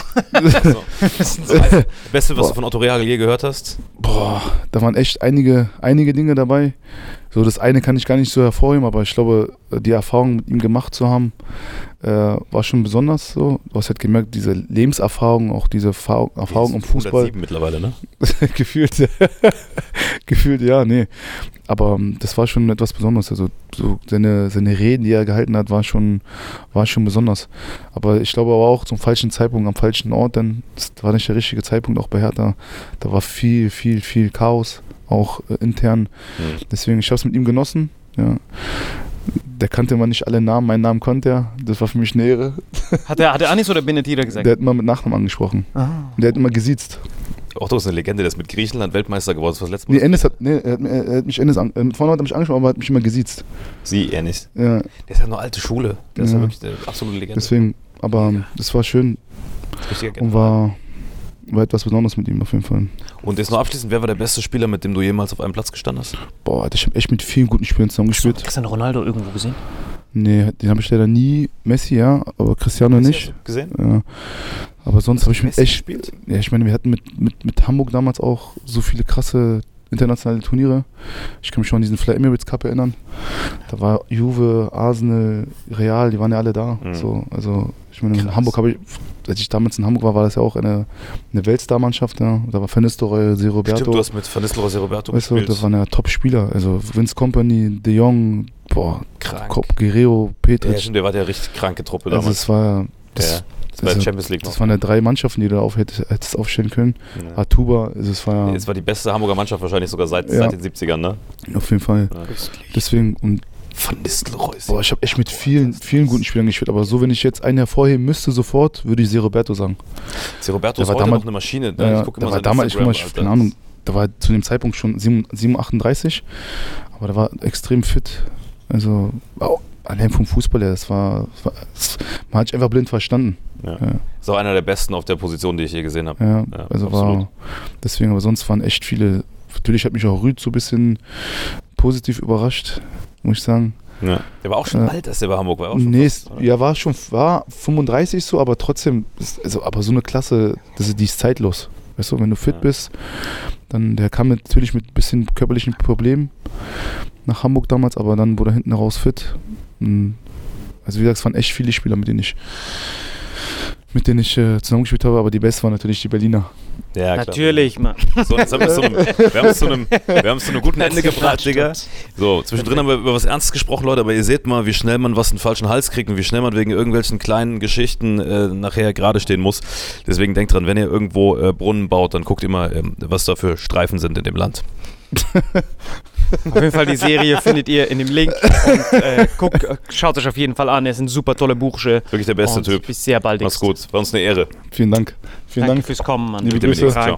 so. Das Beste, was Boah. du von Otto Rehagel je gehört hast? Boah, da waren echt einige, einige Dinge dabei. So, das eine kann ich gar nicht so hervorheben, aber ich glaube, die Erfahrung mit ihm gemacht zu haben, äh, war schon besonders so. Du hast halt gemerkt, diese Lebenserfahrung, auch diese Erfahrung, Erfahrung im Fußball. 107 mittlerweile, ne? gefühlt, gefühlt, ja, nee. Aber ähm, das war schon etwas Besonderes. Also so seine, seine Reden, die er gehalten hat, war schon, war schon besonders. Aber ich glaube aber auch zum falschen Zeitpunkt, am falschen Ort, denn das war nicht der richtige Zeitpunkt auch bei Hertha. Da war viel, viel, viel Chaos, auch äh, intern. Mhm. Deswegen, ich habe es mit ihm genossen. Ja. Der kannte immer nicht alle Namen, meinen Namen konnte er. Das war für mich eine Ehre. Hat der, hat Anis oder Benedita gesagt? Der hat immer mit Nachnamen angesprochen. Ah. Und der hat immer gesiezt. Otto ist eine Legende, der ist mit Griechenland Weltmeister geworden. Das war das letzte Nee, Mal. Ennis hat, nee, er hat, er hat mich Ennis an, äh, vorne hat er mich angesprochen, aber er hat mich immer gesiezt. Sie, er nicht. Ja, Der ist ja nur alte Schule. Der ist ja Ja. wirklich eine absolute Legende. deswegen, aber ähm, das war schön und war, war etwas Besonderes mit ihm auf jeden Fall. Und jetzt noch abschließend, wer war der beste Spieler, mit dem du jemals auf einem Platz gestanden hast? Boah, ich habe echt mit vielen guten Spielern zusammengespielt. Cristiano Ronaldo irgendwo gesehen? Nee, den habe ich leider nie. Messi, ja, aber Cristiano nicht. Gesehen? Ja. Aber sonst habe ich mit Messi echt. gespielt? Ja, ich meine, wir hatten mit, mit, mit Hamburg damals auch so viele krasse internationale Turniere. Ich kann mich schon an diesen Fly Emirates Cup erinnern. Da war Juve, Arsenal, Real, die waren ja alle da. Mhm. So, also ich meine, in Krass. Hamburg habe ich, als ich damals in Hamburg war, war das ja auch eine, eine Weltstar-Mannschaft. Ja. Da war Van Nistelrooy, Se Roberto. Stimmt, du hast mit Van Nistelrooy, Se Roberto weißt du, das waren ja Top-Spieler. Also Vince Company, De Jong, boah, Krank. Kop, Guerrero, ja, Petric. stimmt, der war der richtig kranke Truppe also damals. es war, das, ja, das war also, Champions League das waren ja drei Mannschaften, die du auf hättest, hättest aufstellen können. ja. Atuba, also es war Es war die beste Hamburger Mannschaft wahrscheinlich sogar seit, Ja. seit den 70ern, ne? auf jeden Fall. Ja. Deswegen, und Van Nistelrooy. boah, ich habe echt mit vielen, vielen guten Spielern gespielt, aber so, wenn ich jetzt einen hervorheben müsste sofort, würde ich Se Roberto sagen. Se Roberto Der ist war damals- noch eine Maschine. Ne? Ja, ich gucke immer war damals, ich, guck mal, keine Ahnung, der war zu dem Zeitpunkt schon 7, 7 38, aber der war extrem fit. Also, au- allein vom Fußball her, das war, das war das, man hat sich einfach blind verstanden. Ja. Ja. Ist auch einer der besten auf der Position, die ich je gesehen habe. Ja, Ja, also absolut. war, deswegen, aber sonst waren echt viele, natürlich hat mich auch Rüd so ein bisschen positiv überrascht, muss ich sagen. Ja. Der war auch schon Ja. alt, als der bei Hamburg war. Auch Nee, fast, ja, war schon, war 35 so, aber trotzdem, ist- also, aber so eine Klasse, das ist, die ist zeitlos. Weißt du, wenn du fit Ja. bist, dann, der kam natürlich mit ein bisschen körperlichen Problemen nach Hamburg damals, aber dann wurde er hinten raus fit. Also wie gesagt, es waren echt viele Spieler, mit denen ich, mit denen ich äh, zusammengespielt habe, aber die besten waren natürlich die Berliner. Ja, klar. Natürlich, Mann. So, jetzt haben wir, es zu einem, wir haben es zu einem, wir haben es zu einem guten Ende gebracht, Digga. So, zwischendrin haben wir über was Ernstes gesprochen, Leute, aber ihr seht mal, wie schnell man was in den falschen Hals kriegt und wie schnell man wegen irgendwelchen kleinen Geschichten äh, nachher gerade stehen muss. Deswegen denkt dran, wenn ihr irgendwo äh, Brunnen baut, dann guckt immer, ähm, was da für Streifen sind in dem Land. Auf jeden Fall, die Serie findet ihr in dem Link. Und, äh, guckt, äh, schaut euch auf jeden Fall an. Er ist ein super toller Bursche. Wirklich der beste und Typ. Bis sehr bald. Mach's gut, war uns eine Ehre. Vielen Dank. Vielen Danke Dank. fürs Kommen, Mann. Liebe Bitte, Grüße.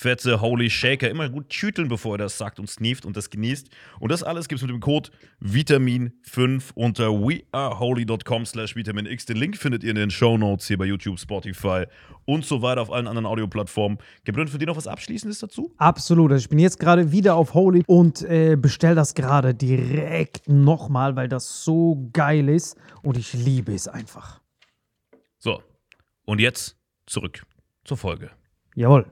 fette Holy Shaker. Immer gut schütteln, bevor ihr das sagt und sneeft und das genießt. Und das alles gibt es mit dem Code Vitamin5 unter weareholy.com slash vitaminx. Den Link findet ihr in den Show Notes hier bei YouTube, Spotify und so weiter auf allen anderen Audioplattformen. Gebrünn, für dich noch was Abschließendes dazu? Absolut. Also ich bin jetzt gerade wieder auf Holy und äh, bestell das gerade direkt nochmal, weil das so geil ist und ich liebe es einfach. So, und jetzt zurück zur Folge. Jawohl.